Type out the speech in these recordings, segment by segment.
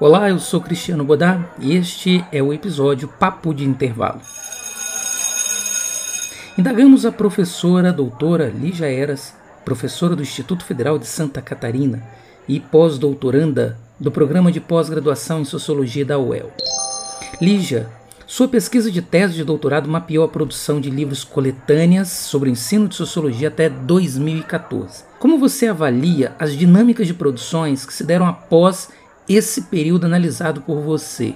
Olá, eu sou Cristiano Bodá e este é o episódio Papo de Intervalo. Indagamos a professora doutora Lígia Eras, professora do Instituto Federal de Santa Catarina e pós-doutoranda do programa de pós-graduação em Sociologia da UEL. Lígia, sua pesquisa de tese de doutorado mapeou a produção de livros coletâneas sobre ensino de sociologia até 2014. Como você avalia as dinâmicas de produções que se deram após esse período analisado por você?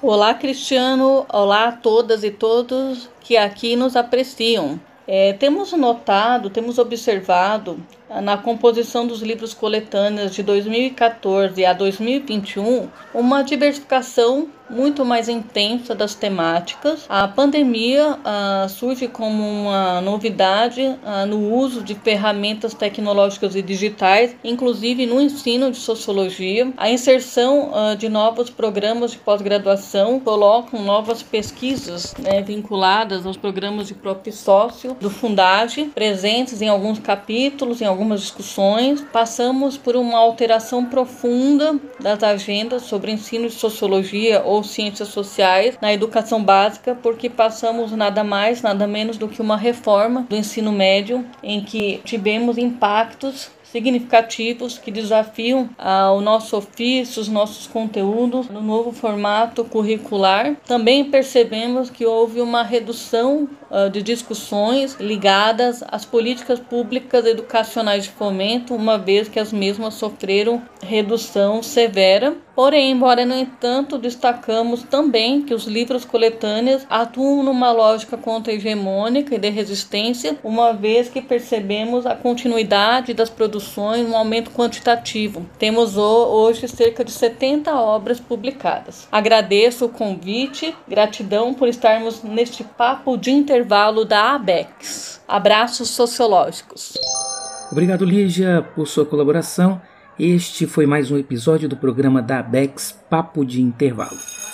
Olá, Cristiano. Olá a todas e todos que aqui nos apreciam. É, temos notado, temos observado na composição dos livros coletâneos de 2014 a 2021 uma diversificação muito mais intensa das temáticas. A pandemia uh, surge como uma novidade uh, no uso de ferramentas tecnológicas e digitais, inclusive no ensino de sociologia. A inserção uh, de novos programas de pós-graduação colocam novas pesquisas né, vinculadas aos programas de próprio sócio do Fundage, presentes em alguns capítulos, em algumas discussões. Passamos por uma alteração profunda das agendas sobre ensino de sociologia ou ou ciências sociais na educação básica, porque passamos nada mais, nada menos do que uma reforma do ensino médio em que tivemos impactos significativos que desafiam ah, o nosso ofício, os nossos conteúdos no novo formato curricular. Também percebemos que houve uma redução ah, de discussões ligadas às políticas públicas educacionais de fomento, uma vez que as mesmas sofreram redução severa. Porém, embora no entanto destacamos também que os livros coletâneos atuam numa lógica contra-hegemônica e de resistência, uma vez que percebemos a continuidade das um aumento quantitativo. Temos hoje cerca de 70 obras publicadas. Agradeço o convite, gratidão por estarmos neste papo de intervalo da ABEX. Abraços sociológicos. Obrigado, Lígia, por sua colaboração. Este foi mais um episódio do programa da ABEX Papo de Intervalo.